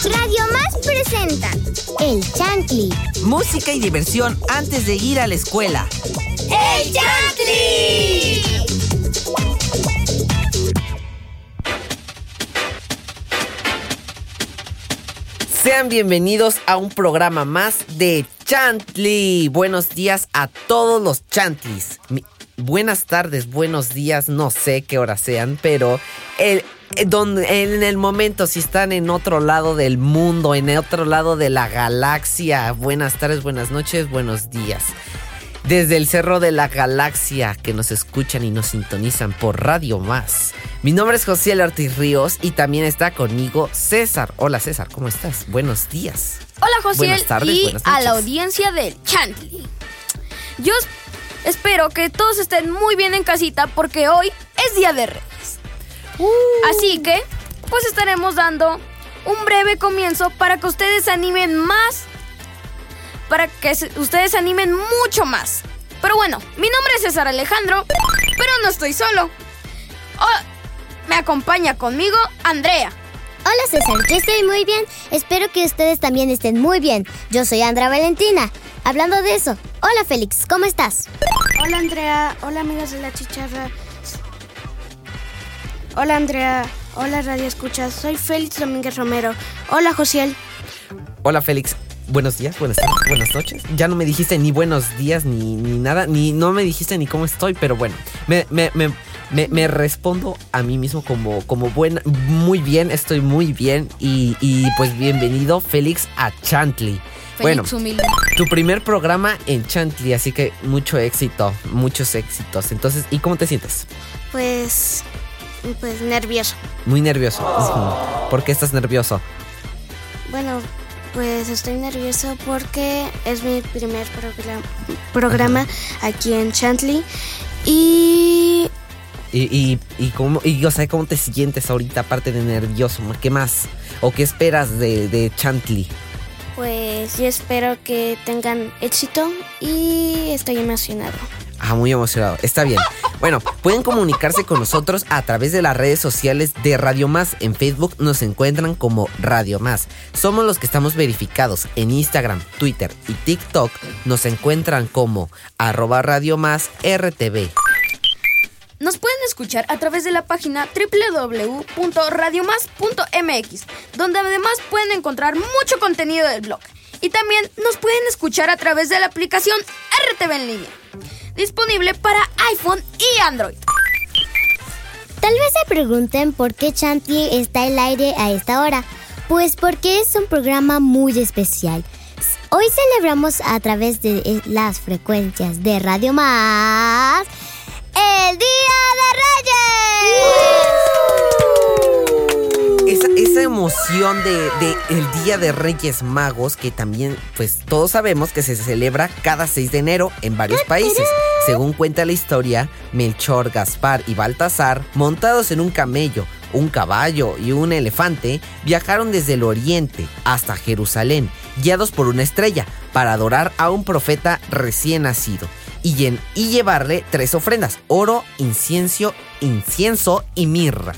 Radio Más presenta El Chantli. Música y diversión antes de ir a la escuela. ¡El Chantli! Sean bienvenidos a un programa más de Chantli. Buenos días a todos los Chantlis. Mi- buenas tardes, buenos días, no sé qué hora sean, pero el, donde, en el momento, si están en otro lado del mundo, en el otro lado de la galaxia, buenas tardes, buenas noches, buenos días. Desde el Cerro de la Galaxia que nos escuchan y nos sintonizan por Radio Más. Mi nombre es José Ortiz Ríos y también está conmigo César. Hola César, ¿cómo estás? Buenos días. Hola tardes, y a la audiencia del Chantley. Yo es- espero que todos estén muy bien en casita porque hoy es Día de Reyes. Uh. Así que, pues estaremos dando un breve comienzo para que ustedes se animen más, para que ustedes se animen mucho más. Pero bueno, mi nombre es César Alejandro, pero no estoy solo. Oh, me acompaña conmigo Andrea. Hola César, yo estoy muy bien. Espero que ustedes también estén muy bien. Yo soy Andra Valentina. Hablando de eso, hola Félix, ¿cómo estás? Hola Andrea, hola amigos de la chicharra. Hola Andrea, hola Radio Escuchas, soy Félix Domínguez Romero. Hola Josiel. Hola Félix. Buenos días, buenas tardes, buenas noches. Ya no me dijiste ni buenos días ni, ni nada, ni no me dijiste ni cómo estoy, pero bueno, me, me, me, me, me respondo a mí mismo como, como buena, muy bien, estoy muy bien y, y pues bienvenido Félix a Chantley. Bueno, Félix humilde. tu primer programa en Chantley, así que mucho éxito, muchos éxitos. Entonces, ¿y cómo te sientes? Pues, pues nervioso. Muy nervioso. Ujú. ¿Por qué estás nervioso? Bueno, pues estoy nervioso porque es mi primer progra- programa aquí en Chantley y Y, y, y, cómo, y o sea, ¿cómo te sientes ahorita aparte de nervioso? ¿Qué más? ¿O qué esperas de, de Chantley? pues yo espero que tengan éxito y estoy emocionado. Ah, muy emocionado. Está bien. Bueno, pueden comunicarse con nosotros a través de las redes sociales de Radio Más. En Facebook nos encuentran como Radio Más. Somos los que estamos verificados. En Instagram, Twitter y TikTok nos encuentran como arroba Radio Más RTV. Nos pueden escuchar a través de la página www.radiomas.mx, donde además pueden encontrar mucho contenido del blog. Y también nos pueden escuchar a través de la aplicación RTV en línea, disponible para iPhone y Android. Tal vez se pregunten por qué Chantley está al aire a esta hora. Pues porque es un programa muy especial. Hoy celebramos a través de eh, las frecuencias de Radio Más el Día de Reyes. Esa emoción de, el Día de Reyes Magos, que también, pues todos sabemos que se celebra cada 6 de enero en varios países. Según cuenta la historia, Melchor, Gaspar y Baltasar, montados en un camello, un caballo y un elefante, viajaron desde el oriente hasta Jerusalén, guiados por una estrella, para adorar a un profeta recién nacido. Y, llen- y llevarle tres ofrendas, oro, incienso, incienso y mirra.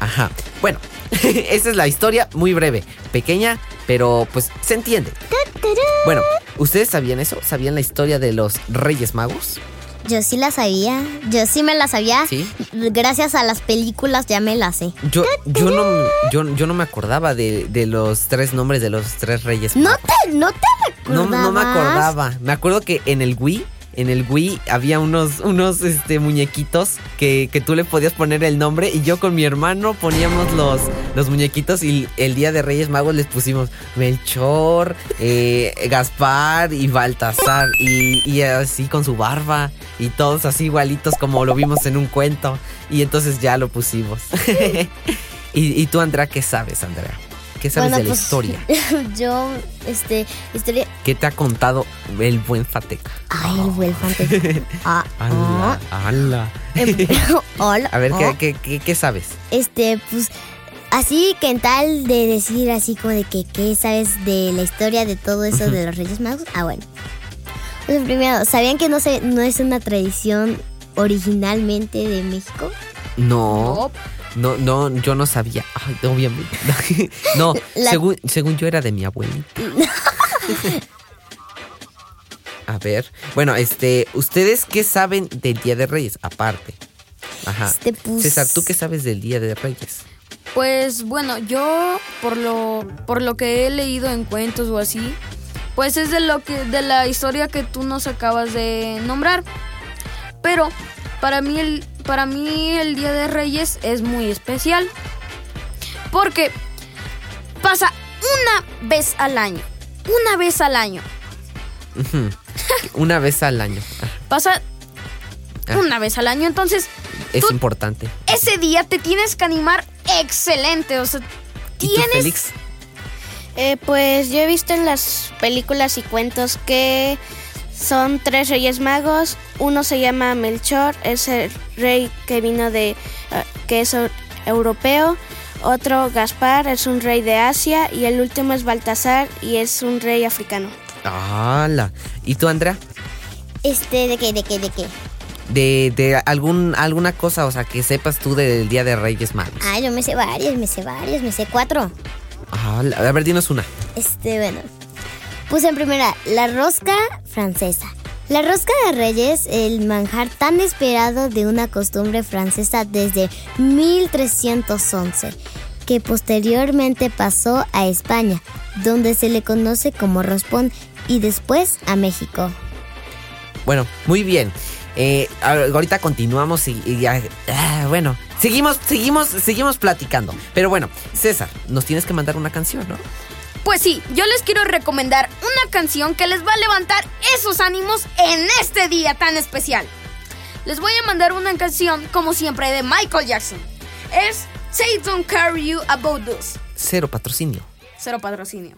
Ajá. Bueno, esa es la historia muy breve, pequeña, pero pues se entiende. Bueno, ¿ustedes sabían eso? ¿Sabían la historia de los Reyes Magos? Yo sí la sabía, yo sí me la sabía. Sí. Gracias a las películas ya me la sé. Yo, yo no, yo, yo no me acordaba de, de los tres nombres de los tres Reyes ¿No Magos. te, no te No, no me acordaba. Me acuerdo que en el Wii, en el Wii había unos, unos este, muñequitos que, que tú le podías poner el nombre y yo con mi hermano poníamos los, los muñequitos y el día de Reyes Magos les pusimos Melchor, eh, Gaspar y Baltasar y, y así con su barba y todos así igualitos como lo vimos en un cuento y entonces ya lo pusimos. y, y tú, Andrea, ¿qué sabes, Andrea? ¿Qué sabes Bueno, de la pues, historia? Yo, este, historia. ¿Qué te ha contado el buen Fateca? Ay, el buen fantasma. Ah, ¡Hala! ¡Hala! Em, Hola. A ver, ¿qué, qué, qué, qué sabes? Este, pues, así que en tal de decir así como de que, ¿qué sabes de la historia de todo eso de los Reyes Magos? Ah, bueno. Pues primero, ¿sabían que no, se, no es una tradición originalmente de México? No. No, No, no, yo no sabía. Ay, obviamente. No, La- según, según yo era de mi abuelita. A ver, bueno, este, ¿ustedes qué saben del Día de Reyes? Aparte. Ajá. Este, pues- César, ¿tú qué sabes del Día de Reyes? Pues bueno, yo por lo por lo que he leído en cuentos o así, pues es de lo que de la historia que tú nos acabas de nombrar. Pero para mí el para mí el Día de Reyes es muy especial porque pasa una vez al año, una vez al año. Una vez al año. Pasa Ah. una vez al año, entonces Es Tú- importante. ese día te tienes que animar excelente, o sea, ¿Y tú, tienes Félix? Eh, pues yo he visto en las películas y cuentos que son tres reyes magos. Uno se llama Melchor, es el rey que vino de, eh, que es eu- europeo. Otro Gaspar es un rey de Asia y el último es Baltasar y es un rey africano. ¡Hala! ¿Y tú, Andrea? Este, ¿de qué, de qué, de qué? De, de algún, alguna cosa, o sea, que sepas tú del Día de Reyes Magos. Ah, yo me sé varios, me sé varios, me sé cuatro. ¡Hala! A ver, dinos una. Este, bueno. Puse en primera la rosca francesa. La rosca de reyes, el manjar tan esperado de una costumbre francesa desde 1311, que posteriormente pasó a España, donde se le conoce como rospón, y después a México. Bueno, muy bien. Eh, ahorita continuamos y, y ya- ah, bueno, seguimos, seguimos, seguimos platicando. Pero bueno, César, nos tienes que mandar una canción, ¿no? Pues sí, yo les quiero recomendar una canción que les va a levantar esos ánimos en este día tan especial. Les voy a mandar una canción, como siempre, de Michael Jackson. Es Say Don't Carry You About Us. Cero patrocinio. Cero patrocinio.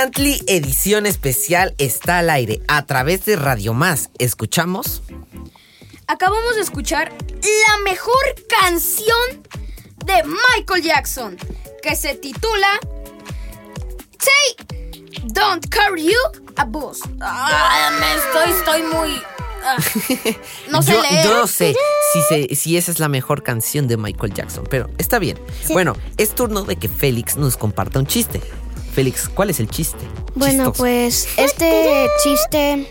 Chantley Edición Especial está al aire a través de Radio Más. ¿Escuchamos? Acabamos de escuchar la mejor canción de Michael Jackson, que se titula Say Don't Carry You a Bus. Ah, me estoy, estoy muy. ah, no sé yo, leer. yo no sé si, se- si esa es la mejor canción de Michael Jackson, pero está bien. Bueno, es turno de que Félix nos comparta un chiste. Félix, ¿cuál es el chiste? Bueno, Chistoso. pues este chiste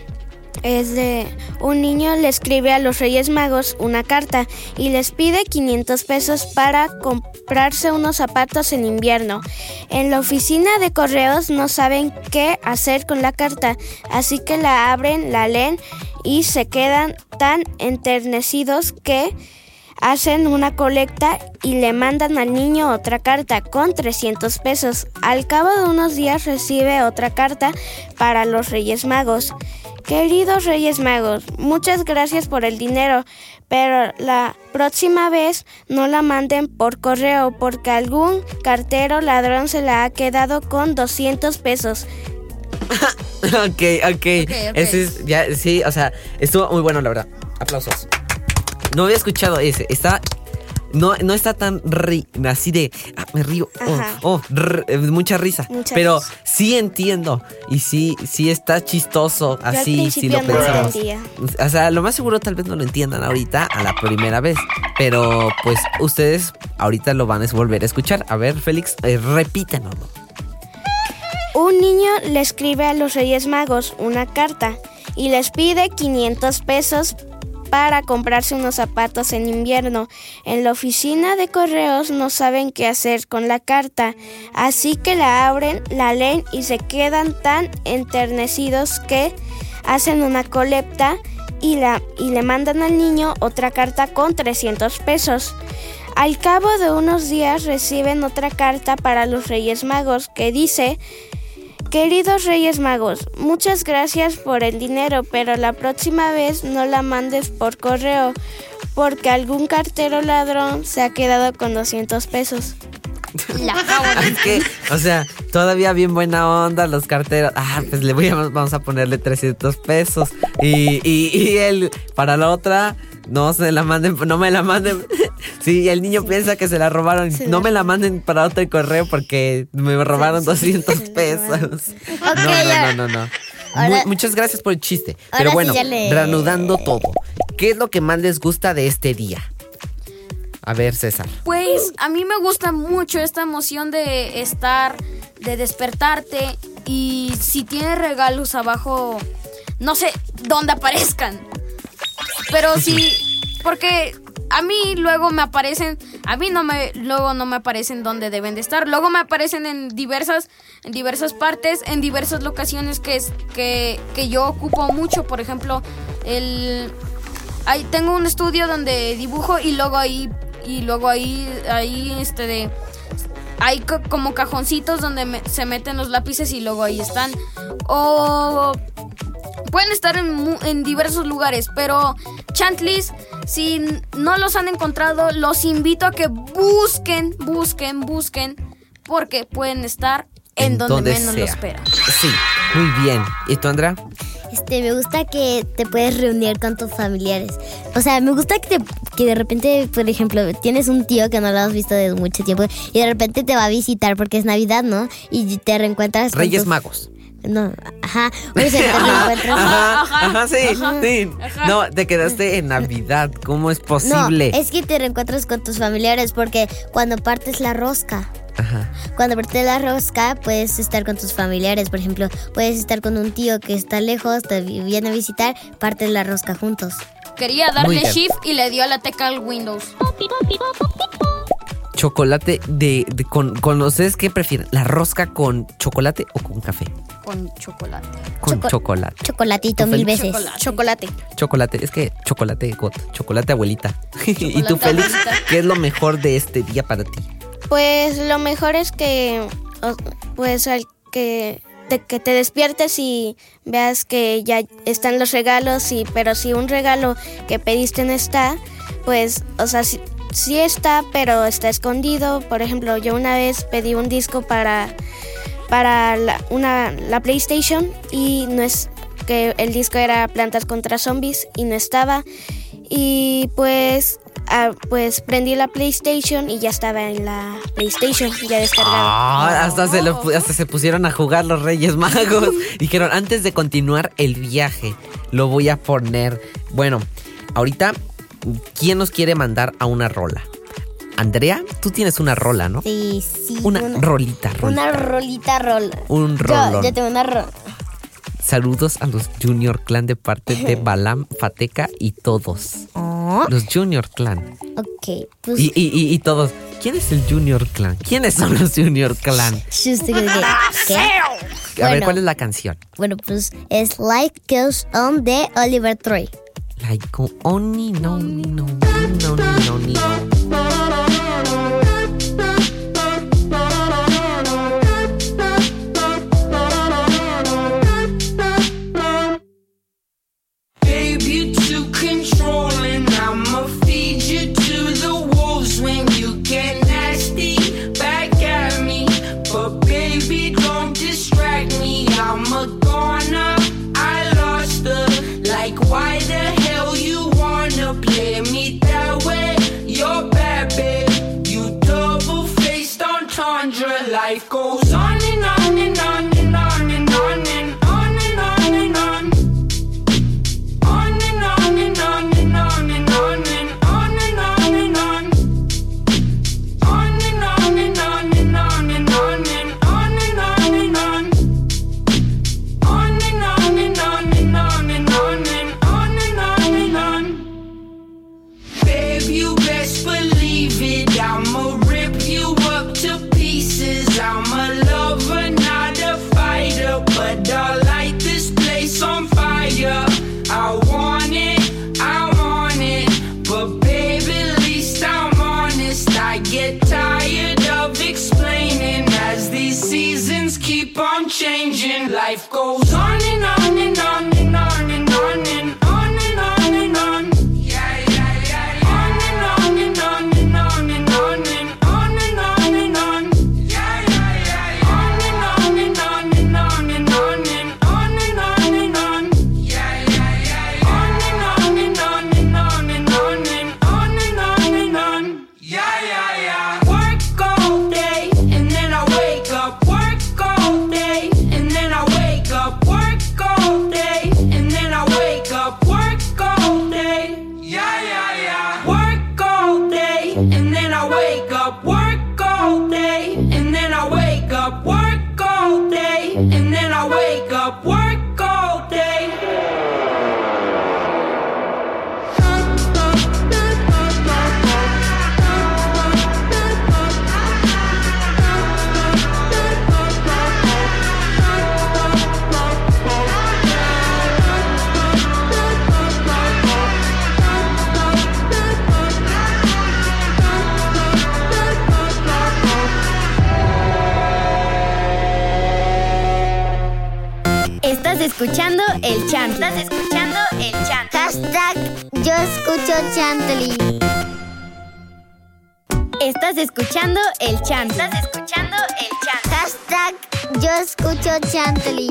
es de un niño le escribe a los Reyes Magos una carta y les pide 500 pesos para comprarse unos zapatos en invierno. En la oficina de correos no saben qué hacer con la carta, así que la abren, la leen y se quedan tan enternecidos que hacen una colecta y le mandan al niño otra carta con 300 pesos. Al cabo de unos días recibe otra carta para los Reyes Magos. Queridos Reyes Magos, muchas gracias por el dinero, pero la próxima vez no la manden por correo porque algún cartero ladrón se la ha quedado con 200 pesos. ok, ok. Ese es, ya, sí, o sea, estuvo muy bueno, la verdad. Aplausos. No había escuchado ese. Está. No, no está tan ri- así de. ah, me río. Oh, oh, eh, mucha risa. Mucha pero risa. sí entiendo. Y sí, sí está chistoso. Así, sí lo no pensamos. O sea, lo más seguro tal vez no lo entiendan ahorita a la primera vez. Pero pues ustedes ahorita lo van a volver a escuchar. A ver, Félix, eh, repítanoslo. Un niño le escribe a los Reyes Magos una carta y les pide 500 pesos para comprarse unos zapatos en invierno. En la oficina de correos no saben qué hacer con la carta, así que la abren, la leen y se quedan tan enternecidos que hacen una colecta y, la, y le mandan al niño otra carta con 300 pesos. Al cabo de unos días reciben otra carta para los Reyes Magos que dice Queridos Reyes Magos, muchas gracias por el dinero, pero la próxima vez no la mandes por correo, porque algún cartero ladrón se ha quedado con 200 pesos. Es que, o sea, todavía bien buena onda los carteros. Ah, pues le voy a, vamos a ponerle 300 pesos. Y, y, y él, para la otra, no se la manden, no me la manden. Sí, el niño piensa que se la robaron. No me la manden para otro correo porque me robaron 200 pesos. No, no, no, no, no. Ahora- muchas gracias por el chiste. Pero sí bueno, le- reanudando todo. ¿Qué es lo que más les gusta de este día? A ver, César. Pues a mí me gusta mucho esta emoción de estar, de despertarte y si tienes regalos abajo, no sé dónde aparezcan. Pero sí, porque a mí luego me aparecen, a mí no me, luego no me aparecen donde deben de estar. Luego me aparecen en diversas, en diversas partes, en diversas locaciones que es, que, que yo ocupo mucho. Por ejemplo, el ahí tengo un estudio donde dibujo y luego ahí y luego ahí ahí este de hay co- como cajoncitos donde me- se meten los lápices y luego ahí están o pueden estar en, en diversos lugares pero Chantlis si no los han encontrado los invito a que busquen busquen busquen porque pueden estar en, donde, menos lo esperan Sí, muy bien. ¿Y tú, Andrea? Este, me gusta que te puedes reunir con tus familiares. O sea, me gusta que, te- que de repente, por ejemplo, tienes un tío que no lo has visto desde mucho tiempo y de repente te va a visitar porque es Navidad, ¿no? Y te reencuentras con Reyes tus- Magos. No, ajá. O sea, te reencuentras. Ajá, ajá, ajá, sí, ajá, sí. ajá. No, te quedaste en Navidad. ¿Cómo es No, posible? es que te reencuentras con tus familiares porque cuando partes la rosca, Ajá. cuando partes la rosca puedes estar con tus familiares. Por ejemplo, puedes estar con un tío que está lejos, te vi- viene a visitar, partes la rosca juntos. quería darle shift y le dio a la tecla al Windows Chocolate de, de- con, con ustedes qué prefieren, la rosca con chocolate o con café. con chocolate Con Choco- chocolate. Chocolatito ¿Tú, mil veces. Chocolate. Chocolate. Chocolate, es que chocolate got, chocolate abuelita. ¿Y tú, Félix? abuelita. ¿Qué es lo mejor de este día para ti? Pues lo mejor es que, pues al que te, que te despiertes y veas que ya están los regalos, y, pero si un regalo que pediste no está, pues, o sea, sí, sí está, pero está escondido. Por ejemplo, yo una vez pedí un disco para, para la, una, la PlayStation y no es que el disco era Plantas contra Zombies y no estaba. Y pues, ah, pues prendí la PlayStation y ya estaba en la PlayStation, ya descargado. Ah, hasta, se lo hasta se pusieron a jugar los Reyes Magos. Dijeron, antes de continuar el viaje, lo voy a poner. Bueno, ahorita, ¿quién nos quiere mandar a una rola? Andrea, tú tienes una rola, ¿no? Sí, sí. Una, rolita, rolita. Una rolita rola. Un Yo, rolón. yo tengo una rola. Saludos a los Junior Clan de parte de Balam, Fateca y todos. Los Junior Clan. ok, pues. Y, y, y, y todos. ¿Quién es el Junior Clan? ¿Quiénes son los Junior Clan? Que- ¿qué? A ver. ¿cuál es la canción? Bueno, pues es Like Goes On de Oliver Troy. Like oh, Oni, no, ni, no, ni, no, ni, no, ni, no. Life goes up. Estás escuchando el chant. Estás escuchando el chant. Hashtag Yo escucho Chantley.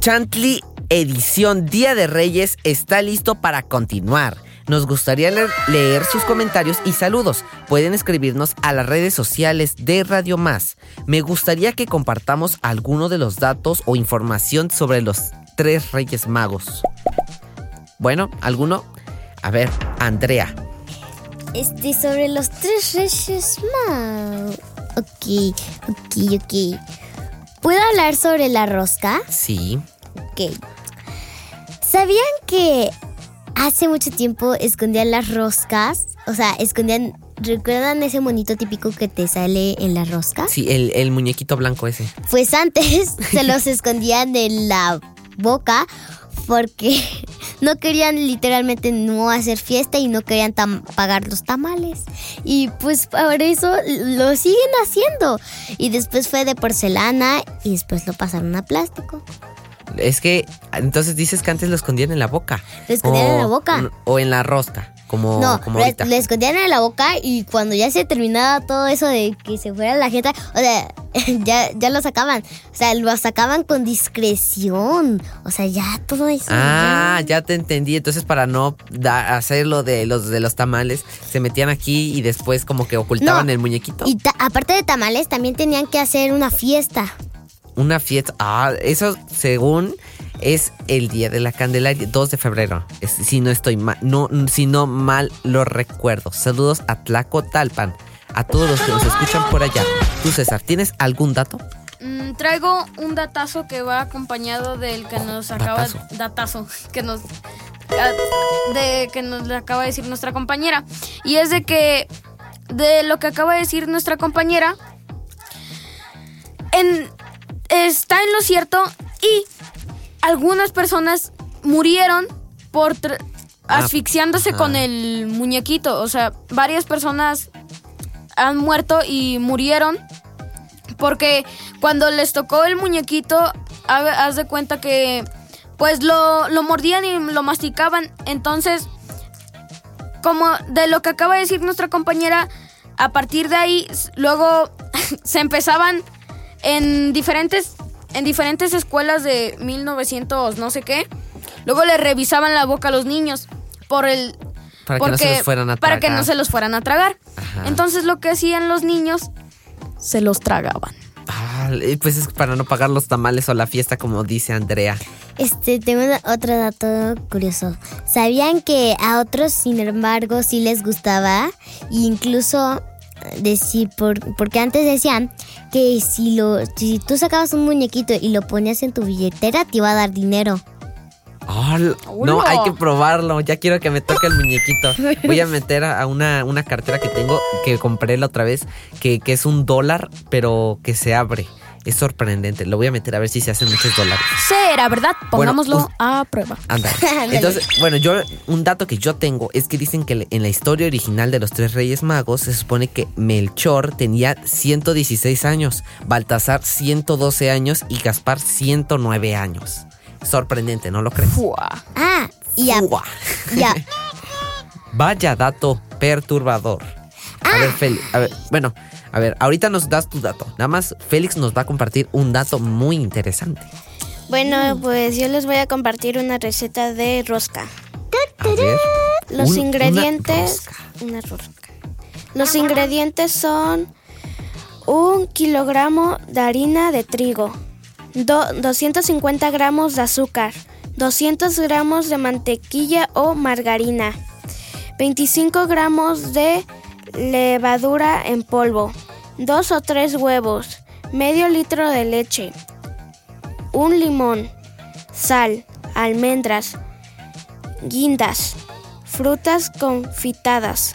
Chantley edición Día de Reyes está listo para continuar. Nos gustaría leer, leer sus comentarios y saludos. Pueden escribirnos a las redes sociales de Radio Más. Me gustaría que compartamos alguno de los datos o información sobre los tres Reyes Magos. Bueno, ¿alguno? A ver, Andrea. Este, sobre los tres reyes magos. Ok, ok, ok. ¿Puedo hablar sobre la rosca? Sí. Ok. ¿Sabían que hace mucho tiempo escondían las roscas? O sea, escondían. ¿Recuerdan ese monito típico que te sale en la rosca? Sí, el, el muñequito blanco ese. Pues antes se los escondían en la boca porque no querían literalmente no hacer fiesta y no querían pagar los tamales. Y pues por eso lo siguen haciendo. Y después fue de porcelana y después lo pasaron a plástico. Es que, entonces dices que antes lo escondían en la boca. Lo escondían en la boca. O en la rosca. como, No, como le, ahorita. le escondían en la boca y cuando ya se terminaba todo eso de que se fuera la jeta, o sea, ya, ya lo sacaban. O sea, lo sacaban con discreción. O sea, ya todo eso. Ah, ya te entendí. Entonces, para no da- hacer lo de los de los tamales, se metían aquí y después como que ocultaban No, el muñequito. Y ta- aparte de tamales, también tenían que hacer una fiesta. Una fiesta. Ah, eso según es el día de la Candelaria, 2 de febrero. Es- si no estoy mal, no, si no mal lo recuerdo. Saludos a Tlacotalpan, a todos los que nos escuchan por allá. Tú, César, ¿tienes algún dato? Mm, traigo un datazo que va acompañado del que nos acaba datazo. datazo que nos ah, de que nos le acaba de decir nuestra compañera y es de que de lo que acaba de decir nuestra compañera en está en lo cierto y algunas personas murieron por Ah, asfixiándose ajá. con el muñequito, o sea, varias personas han muerto y murieron porque cuando les tocó el muñequito, ha- haz de cuenta que pues lo, lo mordían y lo masticaban. Entonces, como de lo que acaba de decir nuestra compañera, a partir de ahí, luego se empezaban en diferentes, en diferentes escuelas de 1900 no sé qué. Luego le revisaban la boca a los niños por el... Para que no se los fueran a Para que tragar. no se los fueran a tragar. Ajá. Entonces lo que hacían los niños, se los tragaban. Ah, pues es para no pagar los tamales o la fiesta, como dice Andrea. Este, tengo otro dato curioso. ¿Sabían que a otros, sin embargo, sí les gustaba? E incluso decir, por, porque antes decían que si lo, si tú sacabas un muñequito y lo ponías en tu billetera, te iba a dar dinero. No, hay que probarlo. Ya quiero que me toque el muñequito. Voy a meter a una, una cartera que tengo, que compré la otra vez, que, que es un dólar, pero que se abre. Es sorprendente. Lo voy a meter a ver si se hacen muchos dólares. Será, ¿verdad? Pongámoslo a prueba. Anda. Entonces, bueno, yo un dato que yo tengo es que dicen que en la historia original de los tres reyes magos se supone que Melchor tenía 116 años, Baltasar 112 años y Gaspar 109 años. Sorprendente, ¿no lo crees? Fua. Ah, y a- Fua. y a- Vaya dato perturbador. A ver, Félix, a ver, bueno, a ver, ahorita nos das tu dato. Nada más Félix nos va a compartir un dato muy interesante. Bueno, pues yo les voy a compartir una receta de rosca. A ver. Los un- una ingredientes. rosca. Una rosca. Los ingredientes son un kilogramo de harina de trigo, do- 250 gramos de azúcar, 200 gramos de mantequilla o margarina, 25 gramos de levadura en polvo, dos o tres huevos, medio litro de leche, un limón, sal, almendras, guindas, frutas confitadas.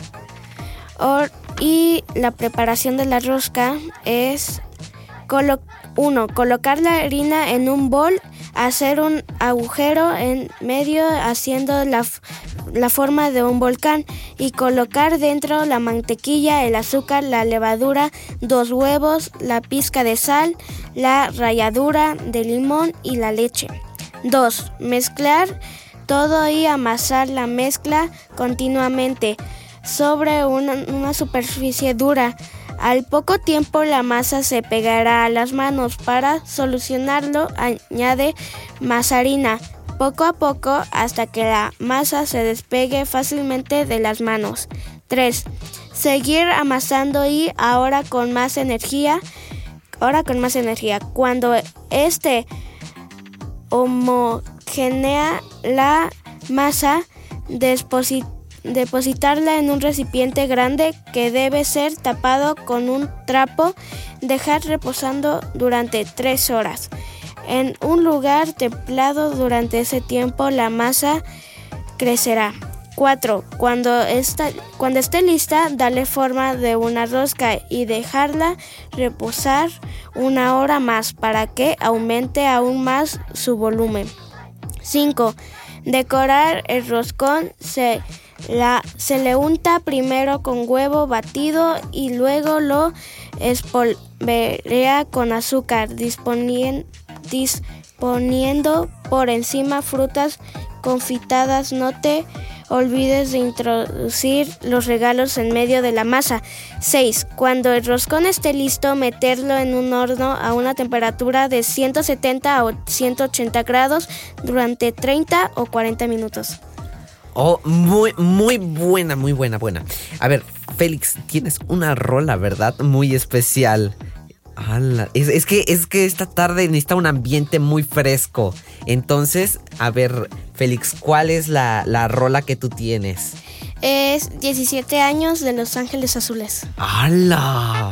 Y la preparación de la rosca es 1. colocar la harina en un bol, hacer un agujero en medio haciendo la, la forma de un volcán y colocar dentro la mantequilla, el azúcar, la levadura, dos huevos, la pizca de sal, la ralladura de limón y la leche. 2. Mezclar todo y amasar la mezcla continuamente sobre una, una superficie dura. Al poco tiempo la masa se pegará a las manos. Para solucionarlo añade más harina poco a poco hasta que la masa se despegue fácilmente de las manos. 3. Seguir amasando y ahora con más energía. Ahora con más energía. Cuando este homogenea la masa, desposi- depositarla en un recipiente grande que debe ser tapado con un trapo, dejar reposando durante 3 horas. En un lugar templado durante ese tiempo la masa crecerá. 4. Cuando, cuando esté lista, dale forma de una rosca y dejarla reposar una hora más para que aumente aún más su volumen. 5. Decorar el roscón se, la, se le unta primero con huevo batido y luego lo espolvorea con azúcar, disponien- disponiendo por encima frutas confitadas. Note olvides de introducir los regalos en medio de la masa. 6. Cuando el roscón esté listo, meterlo en un horno a una temperatura de 170 o 180 grados durante 30 o 40 minutos. Oh, muy, muy buena, muy buena, buena. A ver, Félix, tienes una rola, ¿verdad? Muy especial. Ala, Es, es que, es que esta tarde necesita un ambiente muy fresco. Entonces, a ver, Félix, ¿cuál es la, la rola que tú tienes? Es 17 años de Los Ángeles Azules. ¡Hala!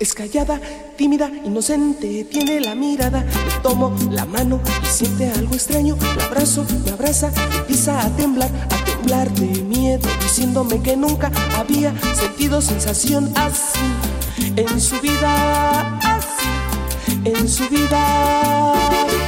Es callada, tímida, inocente, tiene la mirada. Le tomo la mano y siente algo extraño. La abrazo, me abraza, empieza a temblar, a temblar de miedo, diciéndome que nunca había sentido sensación así en su vida, así en su vida.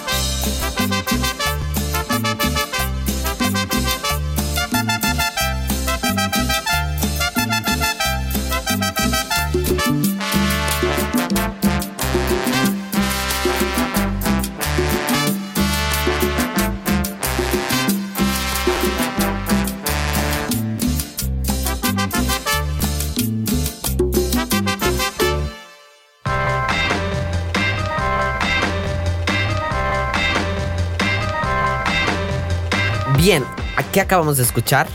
Bien, ¿qué acabamos de escuchar?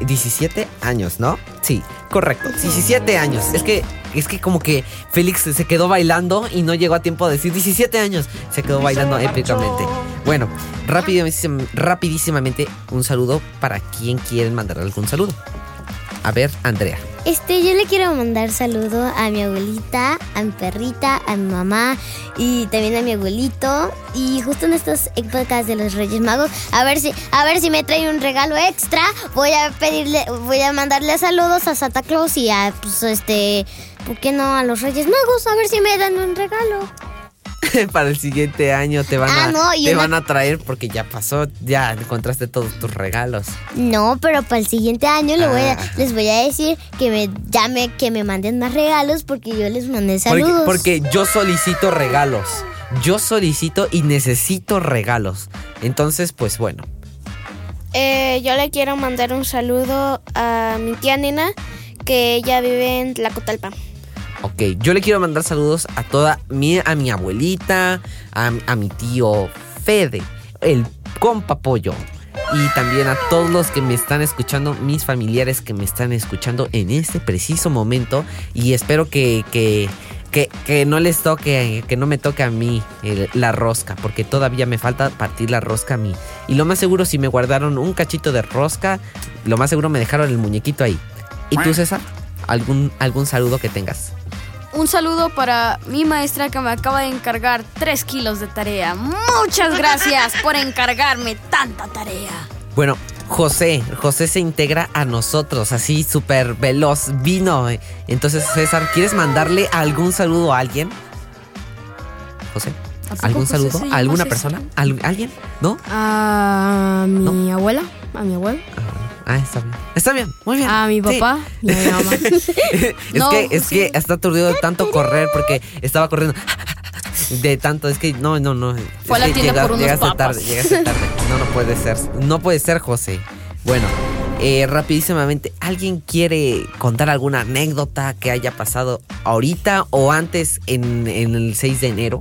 17 años, ¿no? Sí, correcto. 17 años. Es que es que como que Félix se quedó bailando y no llegó a tiempo de decir 17 años. Se quedó bailando épicamente. Bueno, rapidísim- rapidísimamente un saludo para quien quieren mandar algún saludo. A ver, Andrea. Este, yo le quiero mandar saludo a mi abuelita, a mi perrita, a mi mamá y también a mi abuelito. Y justo en estas épocas de los Reyes Magos, a ver si, a ver si me trae un regalo extra. Voy a pedirle, voy a mandarle saludos a Santa Claus y a, pues, este, ¿por qué no a los Reyes Magos? A ver si me dan un regalo. para el siguiente año te van, Ah, a, no, te una- van a traer porque ya pasó, ya encontraste todos tus regalos. No, pero para el siguiente año le voy a- Ah. les voy a decir que me llame, que me manden más regalos porque yo les mandé Porque, saludos. porque yo solicito regalos. Yo solicito y necesito regalos. Entonces, pues bueno. Eh, yo le quiero mandar un saludo a mi tía Nena, que ella vive en Tlacotalpa. Ok, yo le quiero mandar saludos a toda mi, a mi abuelita, a, a mi tío Fede, el compa pollo, y también a todos los que me están escuchando, mis familiares que me están escuchando en este preciso momento. Y espero que, que, que, que no les toque, que no me toque a mí el- la rosca, porque todavía me falta partir la rosca a mí. Y lo más seguro, si me guardaron un cachito de rosca, lo más seguro me dejaron el muñequito ahí. ¿Y tú, César? ¿Algún, algún saludo que tengas? Un saludo para mi maestra que me acaba de encargar 3 kilos de tarea. Muchas gracias por encargarme tanta tarea. Bueno, José, José se integra a nosotros, así súper veloz, vino. Entonces, César, ¿quieres mandarle algún saludo a alguien? José, ¿A poco ¿algún José saludo? ¿A alguna persona? ¿Al- ¿Alguien? ¿No? A mi abuela, a mi abuelo, Ah, está bien. Está bien, muy bien. a mi Sí. papá y a mi mamá. es No, que, es sí. que está aturdido de tanto correr porque estaba corriendo. De tanto, es que no, no, no. Fue a Es la que tienda por unos llegaste papas. tarde, llegaste tarde. No, no puede ser. No puede ser, José. Bueno, eh, rapidísimamente, ¿alguien quiere contar alguna anécdota que haya pasado ahorita o antes en, en el 6 de enero?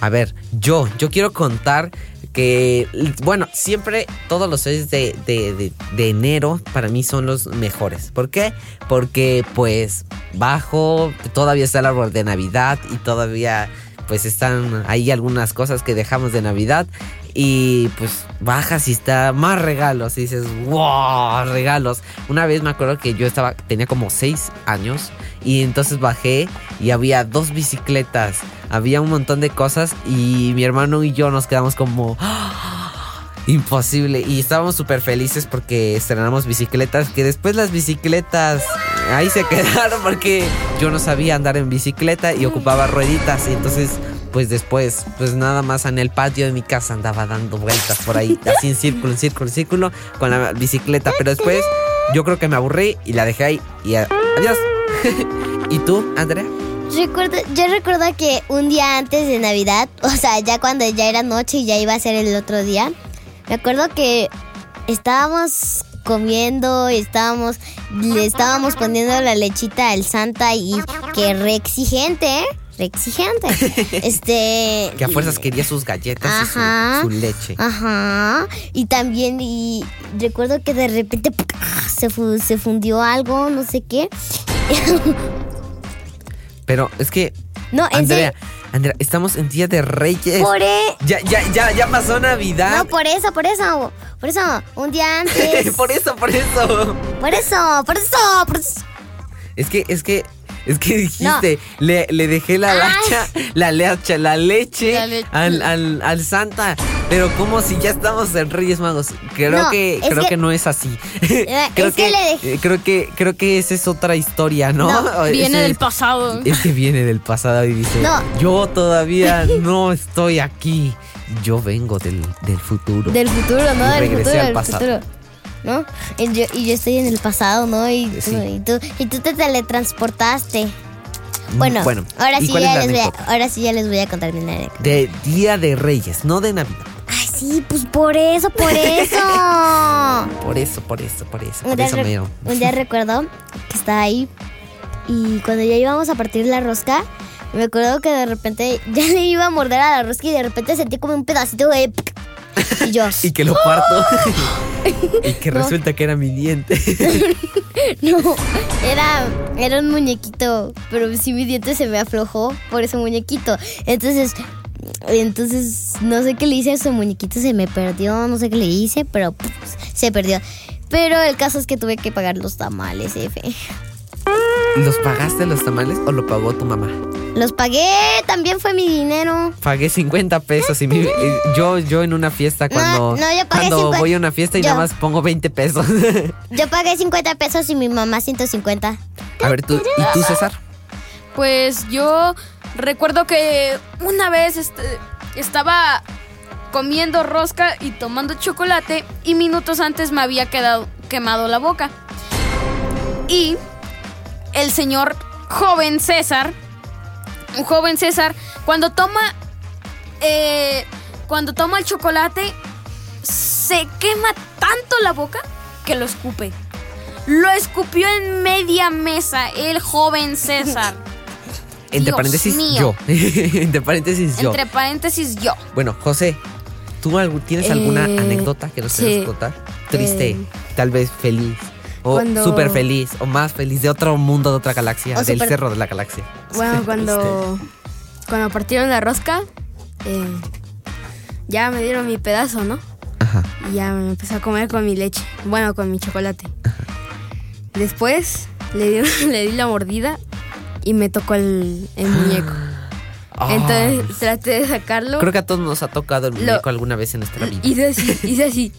A ver, yo, yo quiero contar que, bueno, siempre todos los 6 de, de- de- de enero para mí son los mejores. ¿Por qué? Porque pues bajo, todavía está el árbol de Navidad y todavía pues están ahí algunas cosas que dejamos de Navidad y pues bajas y está más regalos y dices, wow, regalos. Una vez me acuerdo que yo estaba, tenía como 6 años y entonces bajé y había dos bicicletas, había un montón de cosas y mi hermano y yo nos quedamos como... "Ah, Imposible. Y estábamos súper felices porque estrenamos bicicletas. Que después las bicicletas ahí se quedaron porque yo no sabía andar en bicicleta y ocupaba rueditas. Y entonces, pues después, pues nada más en el patio de mi casa andaba dando vueltas por ahí, así en círculo, en círculo, en círculo, con la bicicleta. Pero después, yo creo que me aburrí y la dejé ahí. Y adiós. ¿Y tú, Andrea? Recuerdo, yo recuerdo que un día antes de Navidad, o sea, ya cuando ya era noche y ya iba a ser el otro día, me acuerdo que estábamos comiendo, estábamos, le estábamos poniendo la lechita al Santa y que re exigente, ¿eh? Re exigente. este. Que a fuerzas quería sus galletas y su- leche. Ajá. Y también, y recuerdo que de repente se, se fundió algo, no sé qué. Pero es que, No, en Andrea, serio. Andrea, estamos en Día de Reyes. Por e- Ya, ya, ya, ya pasó Navidad. No, por eso, por eso. Por eso, un día antes. por eso, por eso. Por eso, por eso, por eso. Es que, es que, es que dijiste, le, le dejé la lacha, la leche, la leche, La leche. Al, al, al Santa. Pero como si ya estamos en Reyes Magos. Creo No, que, creo que- que, no es así. es creo que le eh, creo que, creo que esa es otra historia, ¿no? No, Viene del pasado. Es que viene del pasado y dice, No. yo todavía no estoy aquí. Yo vengo del, del futuro. Del futuro, ¿no? Y Del regresé futuro, al del pasado. futuro. ¿No? Y yo, y yo estoy en el pasado, ¿no? Y, tú- y, tú, y tú te teletransportaste. Bueno, Mm, bueno ahora, ¿y sí ya les voy a, ahora sí ya les voy a contar mi anécdota. De Día de Reyes, no de Navidad. Sí, pues por eso, por eso. Por eso, por eso, por eso, un, por día eso mero. un día recuerdo que estaba ahí y cuando ya íbamos a partir la rosca, me acuerdo que de repente ya le iba a morder a la rosca y de repente sentí como un pedacito de... Y yo... Y que lo parto. y que No. resulta que era mi diente. No, era, era un muñequito, pero sí mi diente se me aflojó por ese muñequito. Entonces, entonces no sé qué le hice a ese muñequito, se me perdió, no sé qué le hice, pero pues, se perdió. Pero el caso es que tuve que pagar los tamales, F. ¿Los pagaste los tamales o lo pagó tu mamá? Los pagué, también fue mi dinero. Pagué 50 pesos y mi- yo, yo en una fiesta cuando, no, yo pagué cuando 50. voy a una fiesta y Yo. nada más pongo 20 pesos. Yo pagué 50 pesos y mi mamá 150. a ver, tú, ¿y tú, César? Pues yo recuerdo que una vez este, estaba comiendo rosca y tomando chocolate y minutos antes me había quedado quemado la boca. Y el señor joven César, un joven César, cuando toma eh, cuando toma el chocolate se quema tanto la boca que lo escupe. Lo escupió en media mesa el joven César. Entre Dios paréntesis, mío. yo. Entre paréntesis, yo. Entre paréntesis, yo. Bueno, José, ¿Tú tienes alguna Eh, anécdota que nos sí. quieras contar? Triste, Eh, tal vez feliz. O cuando- súper feliz, o más feliz, de otro mundo, de otra galaxia, O del cerro de la galaxia. Bueno, cuando, cuando partieron la rosca, eh, ya me dieron mi pedazo, ¿no? Ajá. Y ya me empecé a comer con mi leche. Bueno, con mi chocolate. Después le le di la mordida y me tocó el, el muñeco. Entonces traté de sacarlo. Creo que a todos nos ha tocado el Lo- muñeco alguna vez en nuestra vida. Hice así, hice así.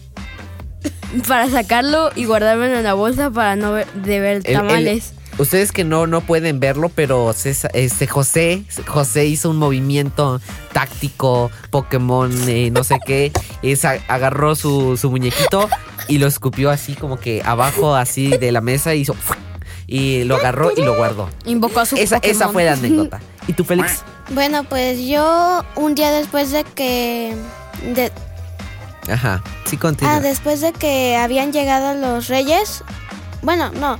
Para sacarlo y guardármelo en la bolsa para no ver, de ver El- el- tamales. ustedes que no, no pueden verlo, pero César- este José, José hizo un movimiento táctico, Pokémon, eh, no sé qué. Es, agarró su, su muñequito y lo escupió así como que abajo así de la mesa y hizo y lo agarró y lo guardó. Invocó a su Esa, esa fue la anécdota. ¿Y tú, Félix? Bueno, pues yo un día después de que... de- Ajá. Sí, continúa. ah, después de que habían llegado los reyes. Bueno, no.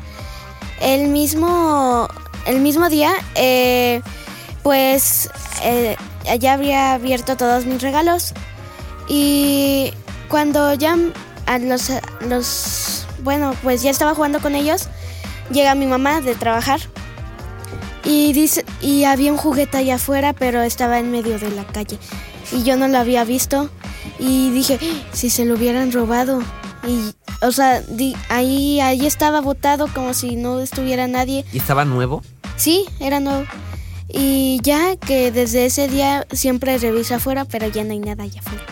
El mismo, el mismo día, eh, pues eh, ya habría abierto todos mis regalos. Y cuando ya a los, los... Bueno, pues ya estaba jugando con ellos. Llega mi mamá de trabajar. Y dice, y había un juguete allá afuera, pero estaba en medio de la calle. Y yo no lo había visto. Y dije, "Ah, si se lo hubieran robado. Y, o sea, di- ahí, ahí estaba botado como si no estuviera nadie. ¿Y estaba nuevo? Sí, era nuevo. Y ya que desde ese día siempre reviso afuera, pero ya no hay nada allá afuera.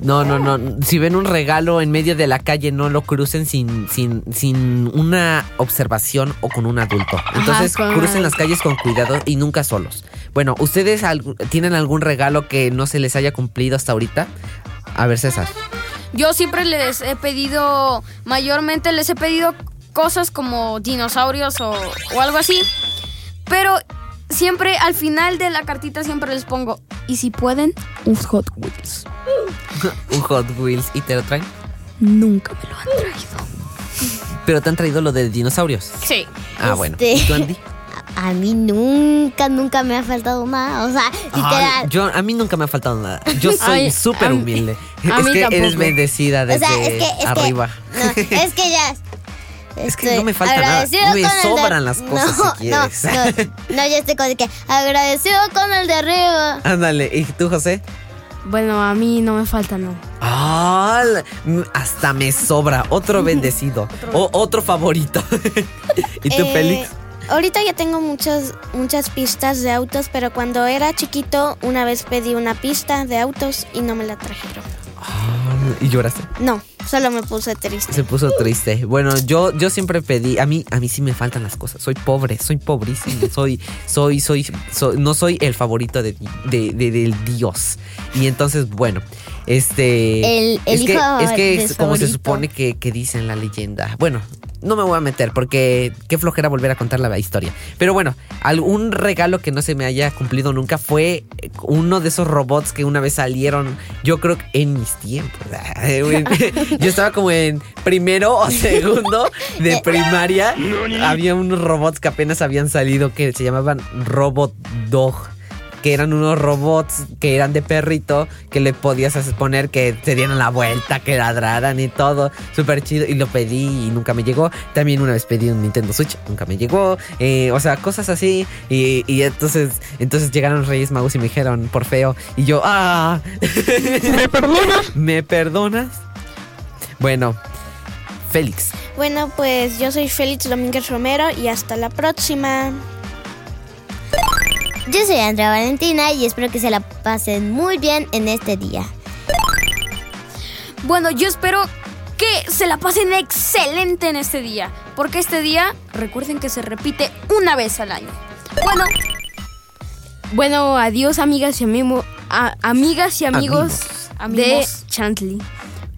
No, no, no. Si ven un regalo en medio de la calle, no lo crucen sin, sin, sin una observación o con un adulto. Entonces, con- crucen las calles con cuidado y nunca solos. Bueno, ¿ustedes tienen algún regalo que no se les haya cumplido hasta ahorita? A ver, César. Yo siempre les he pedido, mayormente les he pedido cosas como dinosaurios o, o algo así. Pero siempre al final de la cartita siempre les pongo, y si pueden, un Hot Wheels. Un Hot Wheels y te lo traen. Nunca me lo han traído. Pero te han traído lo de dinosaurios. Sí. Ah, bueno. Este- ¿Y tú, Andy? A mí nunca, nunca me ha faltado nada. O sea, Ay, yo, a mí nunca me ha faltado nada. Yo soy súper a mí- humilde. a es mí que eres bendecida o desde sea, es que. Es arriba. Que, no, es que ya. Es que estoy no me falta nada. agradecido Me el sobran las cosas, no, si quieres. No, no, no, ya estoy con el que agradecido con el de arriba. Ándale, ¿y tú, José? Bueno, a mí no me falta, no. Ah, hasta me sobra. Otro bendecido. O, otro favorito. ¿Y tú, Eh, Félix? Ahorita ya tengo muchas, muchas pistas de autos, pero cuando era chiquito una vez pedí una pista de autos y no me la trajeron. Ah, ¿Y lloraste? No, solo me puse triste. Se puso triste. Bueno, yo, yo siempre pedí, a mí, a mí sí me faltan las cosas. Soy pobre, soy pobrísimo, soy, soy, soy, soy- no soy el favorito de, de- de- del Dios. Y entonces, bueno, este. El- el es que, hijo es que es como se supone que, que dice en la leyenda. Bueno, no me voy a meter porque qué flojera volver a contar la historia. Pero bueno, algún regalo que no se me haya cumplido nunca fue uno de esos robots que una vez salieron, yo creo que en mis tiempos. Yo estaba como en primero o segundo de primaria. Había unos robots que apenas habían salido que se llamaban Robot Dog que eran unos robots que eran de perrito, que le podías poner que te dieran la vuelta, que ladraran y todo. Súper chido. Y lo pedí y nunca me llegó. También una vez pedí un Nintendo Switch, nunca me llegó. Eh, o sea, cosas así. Y, y entonces, entonces llegaron Reyes Magos y me dijeron, por feo. Y yo, ah. ¿Me perdonas? ¿Me perdonas? Bueno, Félix. Bueno, pues yo soy Félix Domínguez Romero y hasta la próxima. Yo soy Andrea Valentina y espero que se la pasen muy bien en este día. Bueno, yo espero que se la pasen excelente en este día. Porque este día, recuerden que se repite una vez al año. Bueno, bueno, adiós amigas y amigos, amigas y amigos, Amigos. de. Chantley.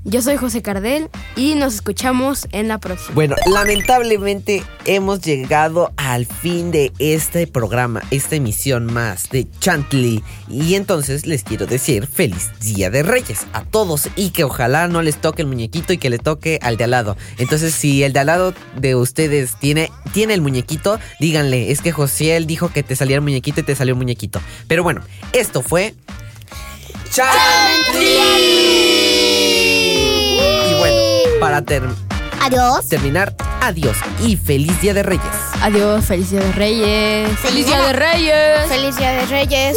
Yo soy José Cardel y nos escuchamos en la próxima. Bueno, lamentablemente hemos llegado al fin de este programa, esta emisión más de Chantley. Y entonces les quiero decir feliz Día de Reyes a todos y que ojalá no les toque el muñequito y que le toque al de al lado. Entonces, si el de al lado de ustedes tiene, tiene el muñequito, díganle, es que José él dijo que te salía el muñequito y te salió el muñequito. Pero bueno, esto fue... ¡Chantley! Para ter- Adiós. terminar, adiós y feliz Día de Reyes. Adiós, feliz día de Reyes. Feliz día de Reyes. Feliz Día de Reyes.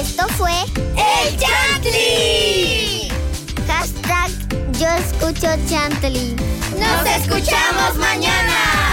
Esto fue El Chantley. Hashtag Yo escucho Chantley. Nos escuchamos mañana.